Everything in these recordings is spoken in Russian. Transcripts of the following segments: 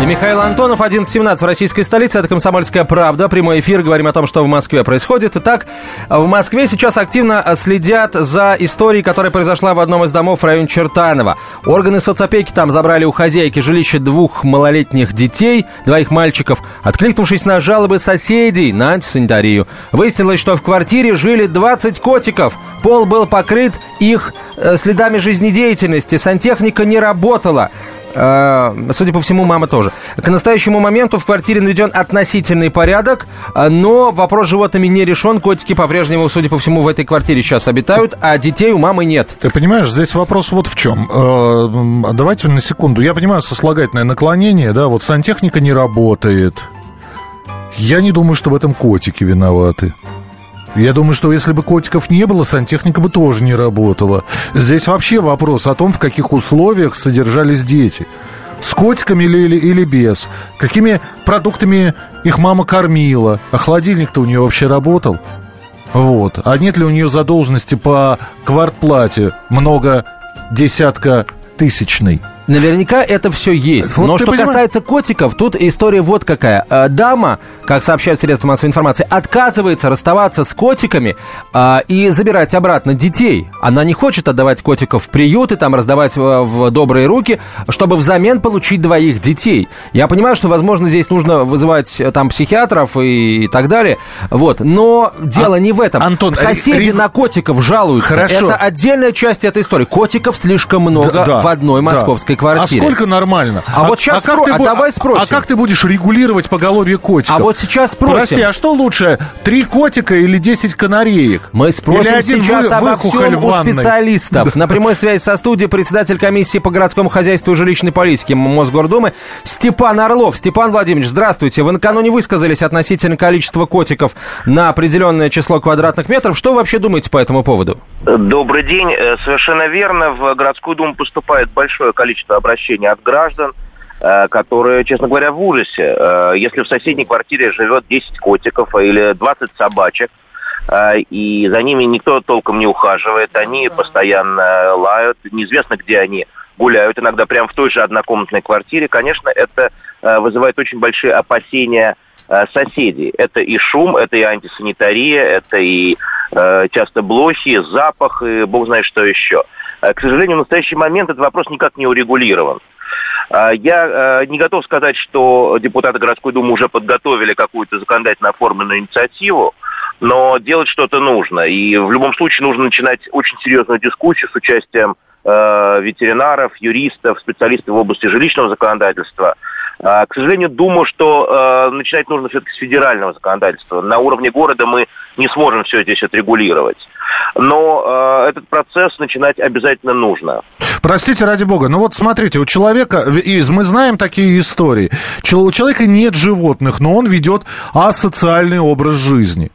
И Михаил Антонов, 11.17 в российской столице. Это «Комсомольская правда». Прямой эфир. Говорим о том, что в Москве происходит. Итак, в Москве сейчас активно следят за историей, которая произошла в одном из домов в районе Чертанова. Органы соцопеки там забрали у хозяйки жилища двух малолетних детей, двоих мальчиков, откликнувшись на жалобы соседей на антисанитарию. Выяснилось, что в квартире жили 20 котиков. Пол был покрыт их э, следами жизнедеятельности. Сантехника не работала. Э, судя по всему, мама тоже. К настоящему моменту в квартире наведен относительный порядок, э, но вопрос с животными не решен. Котики по-прежнему, судя по всему, в этой квартире сейчас обитают, а детей у мамы нет. Ты понимаешь, здесь вопрос вот в чем. Э, давайте на секунду. Я понимаю сослагательное наклонение, да, вот сантехника не работает. Я не думаю, что в этом котики виноваты. Я думаю, что если бы котиков не было, сантехника бы тоже не работала. Здесь вообще вопрос о том, в каких условиях содержались дети. С котиками или, или, или без? Какими продуктами их мама кормила? А холодильник-то у нее вообще работал? Вот. А нет ли у нее задолженности по квартплате много десятка тысячной? Наверняка это все есть. Вот Но что понимаешь? касается котиков, тут история вот какая. Э, дама, как сообщают средства массовой информации, отказывается расставаться с котиками а, и забирать обратно детей. Она не хочет отдавать котиков в приют и там раздавать в, в добрые руки, чтобы взамен получить двоих детей. Я понимаю, что, возможно, здесь нужно вызывать э, там психиатров и, и так далее. Вот. Но дело а, не в этом. Антон, Соседи ри... на котиков жалуются. Хорошо. Это отдельная часть этой истории. Котиков слишком много да, да, в одной московской да. Квартире. А сколько нормально? А, а вот сейчас а как спро... ты, а давай спросим. А как ты будешь регулировать поголовье котиков? А вот сейчас спросим. Прости, а что лучше, три котика или десять канареек? Мы спросим или сейчас вы, обо всем у специалистов. На прямой связи со студией председатель комиссии по городскому хозяйству и жилищной политике Мосгордумы Степан Орлов. Степан Владимирович, здравствуйте. Вы накануне высказались относительно количества котиков на определенное число квадратных метров. Что вы вообще думаете по этому поводу? Добрый день. Э, совершенно верно. В городскую думу поступает большое количество обращений от граждан, э, которые, честно говоря, в ужасе. Э, если в соседней квартире живет 10 котиков или 20 собачек, и за ними никто толком не ухаживает, они постоянно лают, неизвестно, где они гуляют, иногда прямо в той же однокомнатной квартире, конечно, это вызывает очень большие опасения соседей. Это и шум, это и антисанитария, это и Э, часто блохи, запах и бог знает что еще. Э, к сожалению, в настоящий момент этот вопрос никак не урегулирован. Э, я не готов сказать, что депутаты городской думы уже подготовили какую-то законодательно оформленную инициативу, но делать что-то нужно. И в любом случае нужно начинать очень серьезную дискуссию с участием ветеринаров, юристов, специалистов в области жилищного законодательства. К сожалению, думаю, что начинать нужно все-таки с федерального законодательства. На уровне города мы не сможем все здесь отрегулировать. Но э, этот процесс начинать обязательно нужно. Простите, ради бога, ну вот смотрите, у человека, мы знаем такие истории, у человека нет животных, но он ведет асоциальный образ жизни,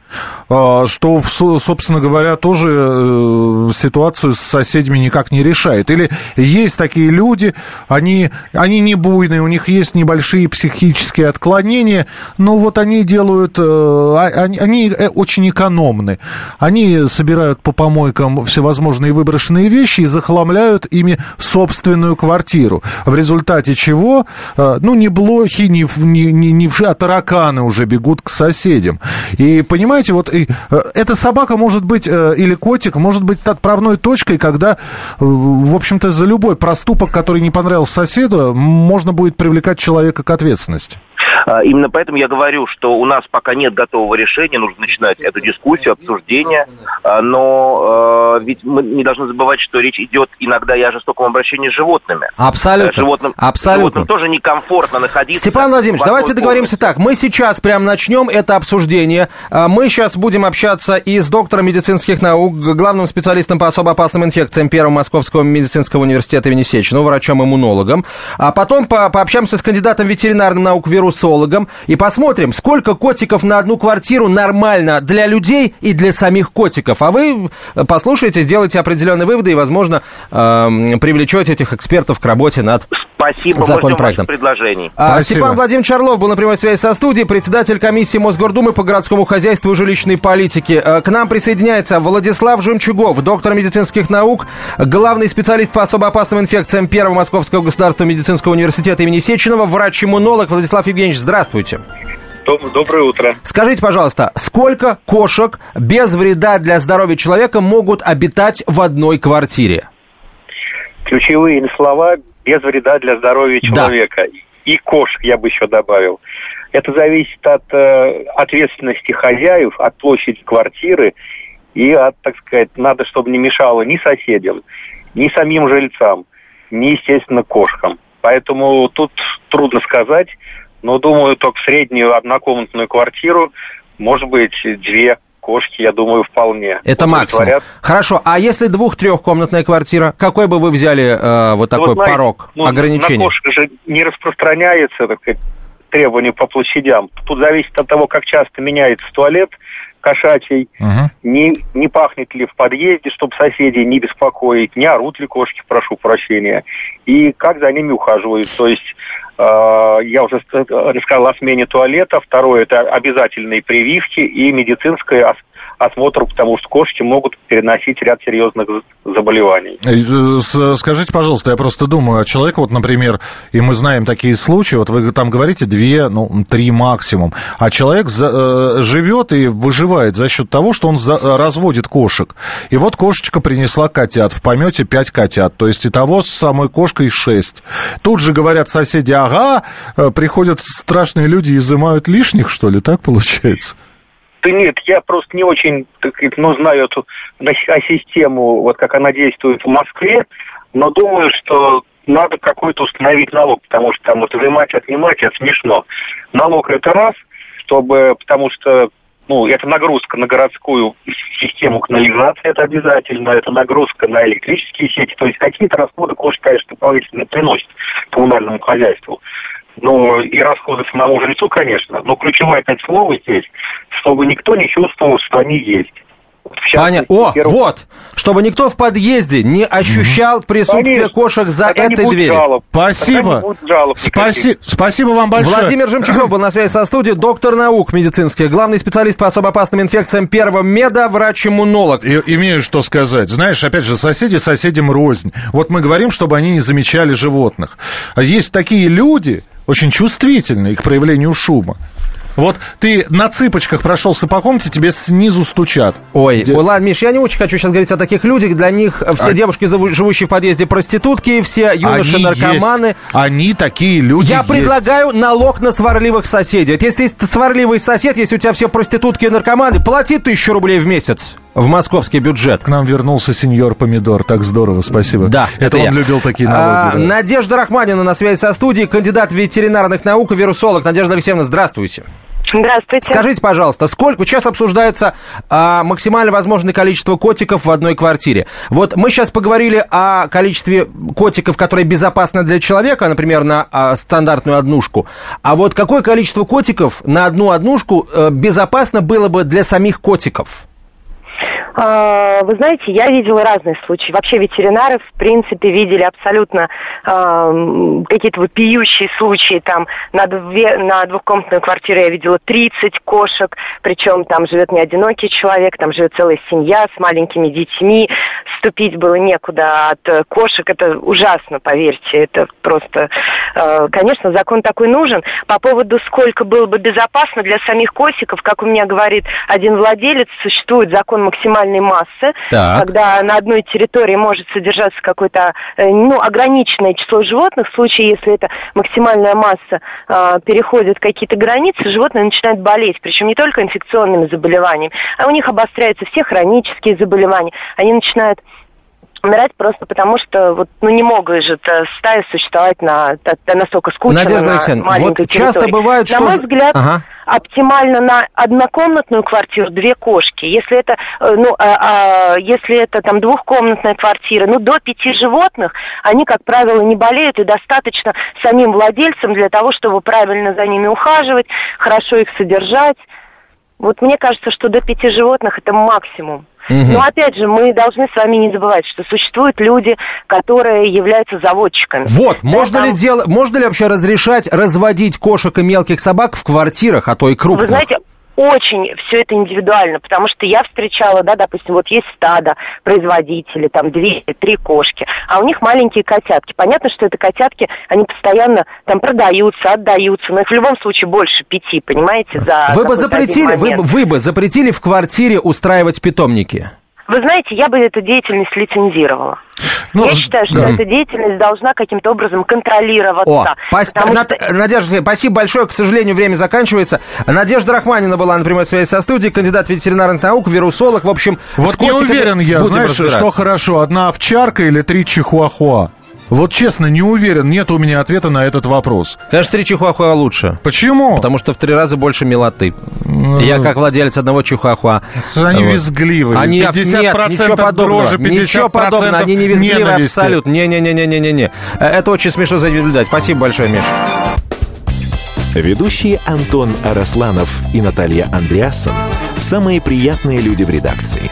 а, что, собственно говоря, тоже э, ситуацию с соседями никак не решает. Или есть такие люди, они, они не буйные, у них есть небольшие психические отклонения, но вот они делают, э, а, они, они э, очень экономны. Они собирают по помойкам всевозможные выброшенные вещи и захламляют ими собственную квартиру. В результате чего, э, ну, не блохи, не, не, не, не а тараканы уже бегут к соседям. И понимаете, вот и, э, эта собака может быть, э, или котик, может быть отправной точкой, когда, в общем-то, за любой проступок, который не понравился соседу, можно будет привлекать человека к ответственности. А, именно поэтому я говорю, что у нас пока нет готового решения, нужно начинать эту дискуссию, обсуждение, а, но а, ведь мы не должны забывать, что речь идет иногда и о жестоком обращении с животными. Абсолютно. Э, животным, Абсолютно. животным тоже некомфортно находиться. Степан Владимирович, давайте договоримся так. Мы сейчас прям начнем это обсуждение. Мы сейчас будем общаться и с доктором медицинских наук, главным специалистом по особо опасным инфекциям Первого Московского медицинского университета имени Сеченова, врачом-иммунологом. А потом по пообщаемся с кандидатом ветеринарных наук вирус вирусологом и посмотрим, сколько котиков на одну квартиру нормально для людей и для самих котиков. А вы послушайте, сделайте определенные выводы и, возможно, э, привлечете этих экспертов к работе над Спасибо, законопроектом. предложений. А, Степан Владимирович Орлов был на прямой связи со студией, председатель комиссии Мосгордумы по городскому хозяйству и жилищной политике. Э, к нам присоединяется Владислав Жемчугов, доктор медицинских наук, главный специалист по особо опасным инфекциям Первого Московского государственного медицинского университета имени Сеченова, врач-иммунолог. Владислав Евгеньевич, здравствуйте. Доброе утро. Скажите, пожалуйста, сколько кошек без вреда для здоровья человека могут обитать в одной квартире? Ключевые слова без вреда для здоровья человека. Да. И кошек я бы еще добавил. Это зависит от э, ответственности хозяев, от площади квартиры и от, так сказать, надо, чтобы не мешало ни соседям, ни самим жильцам, ни, естественно, кошкам. Поэтому тут трудно сказать, но думаю, только среднюю однокомнатную квартиру, может быть, две кошки, я думаю, вполне. Это максимум. Хорошо, а если двух-трехкомнатная квартира, какой бы вы взяли э, вот такой ну, знаете, порог, ну, ограничение? На кошек же не распространяется так сказать, требования по площадям. Тут зависит от того, как часто меняется туалет кошачий, uh не, не пахнет ли в подъезде, чтобы соседей не беспокоить, не орут ли кошки, прошу прощения, и как за ними ухаживают. То есть я уже рассказал о смене туалета, второе это обязательные прививки и медицинское осмотру, потому что кошки могут переносить ряд серьезных заболеваний. Э, скажите, пожалуйста, я просто думаю, а человек, вот, например, и мы знаем такие случаи, вот вы там говорите две, ну, три максимум, а человек за, э, живет и выживает за счет того, что он за, разводит кошек. И вот кошечка принесла котят, в помете пять котят, то есть и того с самой кошкой шесть. Тут же говорят соседи, ага, э, приходят страшные люди и изымают лишних, что ли, так получается? Да нет, я просто не очень, так ну, знаю эту систему, вот как она действует в Москве, но думаю, что надо какой-то установить налог, потому что там вот вынимать, отнимать, это смешно. Налог это раз, чтобы, потому что ну, это нагрузка на городскую систему канализации, это обязательно, это нагрузка на электрические сети, то есть какие-то расходы кошки, конечно, дополнительно приносит коммунальному хозяйству ну, и расходы самому жильцу, конечно, но ключевое опять слово здесь, чтобы никто не чувствул, что они есть. Понятно. О, первым... вот, чтобы никто в подъезде не ощущал присутствие Конечно. кошек за Тогда этой дверью. Жалоб. Спасибо. Спаси... Спасибо вам большое. Владимир Жемчугов был на связи со студией, доктор наук медицинских, главный специалист по особо опасным инфекциям первого меда, врач-иммунолог. И, имею что сказать. Знаешь, опять же, соседи соседям рознь. Вот мы говорим, чтобы они не замечали животных. А есть такие люди, очень чувствительные к проявлению шума. Вот ты на цыпочках прошелся по комнате, тебе снизу стучат. Ой, Где... ладно, Миш, я не очень хочу сейчас говорить о таких людях. Для них все а... девушки, живущие в подъезде, проститутки, все юноши, Они. Они такие люди Я есть. предлагаю налог на сварливых соседей. Если есть сварливый сосед, если у тебя все проститутки и наркоманы, плати тысячу рублей в месяц в московский бюджет. К нам вернулся сеньор Помидор. Так здорово, спасибо. Да, это, это он я. любил такие налоги. А, да. Надежда Рахманина на связи со студией, кандидат ветеринарных наук и вирусолог. Надежда Алексеевна, здравствуйте. Здравствуйте. Скажите, пожалуйста, сколько сейчас обсуждается а, максимально возможное количество котиков в одной квартире? Вот мы сейчас поговорили о количестве котиков, которые безопасны для человека, например, на а, стандартную однушку. А вот какое количество котиков на одну однушку а, безопасно было бы для самих котиков? А, вы знаете, я видела разные случаи. Вообще ветеринары, в принципе, видели абсолютно э, какие-то вопиющие случаи. Там на, две, на двухкомнатную квартиру я видела 30 кошек, причем там живет не одинокий человек, там живет целая семья с маленькими детьми. Ступить было некуда от кошек. Это ужасно, поверьте. Это просто... Э, конечно, закон такой нужен. По поводу, сколько было бы безопасно для самих котиков, как у меня говорит один владелец, существует закон максимально максимальной массы, так. когда на одной территории может содержаться какое-то э, ну, ограниченное число животных. В случае, если эта максимальная масса э, переходит какие-то границы, животные начинают болеть, причем не только инфекционными заболеваниями, а у них обостряются все хронические заболевания. Они начинают умирать просто потому, что вот, ну, не могут же стая существовать на, на настолько скучно, Надежда Алексеевна, вот территории. часто бывает, что... На мой взгляд, ага. Оптимально на однокомнатную квартиру две кошки. Если это, э, ну, а, а, если это там двухкомнатная квартира, ну, до пяти животных, они, как правило, не болеют, и достаточно самим владельцам для того, чтобы правильно за ними ухаживать, хорошо их содержать. Вот мне кажется, что до пяти животных это максимум. Угу. Но опять же, мы должны с вами не забывать, что существуют люди, которые являются заводчиками. Вот, да, можно, там... ли дел... можно ли вообще разрешать разводить кошек и мелких собак в квартирах, а то и крупных? Вы знаете, очень все это индивидуально, потому что я встречала, да, допустим, вот есть стадо производителей, там две, три кошки, а у них маленькие котятки. Понятно, что это котятки, они постоянно там продаются, отдаются, но их в любом случае больше пяти, понимаете, за Вы бы запретили, вы, вы бы запретили в квартире устраивать питомники? Вы знаете, я бы эту деятельность лицензировала. Ну, я считаю, что да. эта деятельность должна каким-то образом контролироваться. О, пос... Над... что... Надежда, спасибо большое. К сожалению, время заканчивается. Надежда Рахманина была на прямой связи со студией, кандидат ветеринарных наук, вирусолог. В общем, вот не уверен я, знаешь, что хорошо, одна овчарка или три чихуахуа? Вот честно, не уверен, нет у меня ответа на этот вопрос. Конечно, три чихуахуа лучше. Почему? Потому что в три раза больше милоты. Я как владелец одного чихуахуа. Они вот. визгливые. Они, 50% нет, ничего подобного. Дрожи, 50% ничего подобного, они не визгливые абсолютно. Не-не-не-не-не-не. Это очень смешно за наблюдать. Спасибо большое, Миша. Ведущие Антон Арасланов и Наталья Андреасон – самые приятные люди в редакции.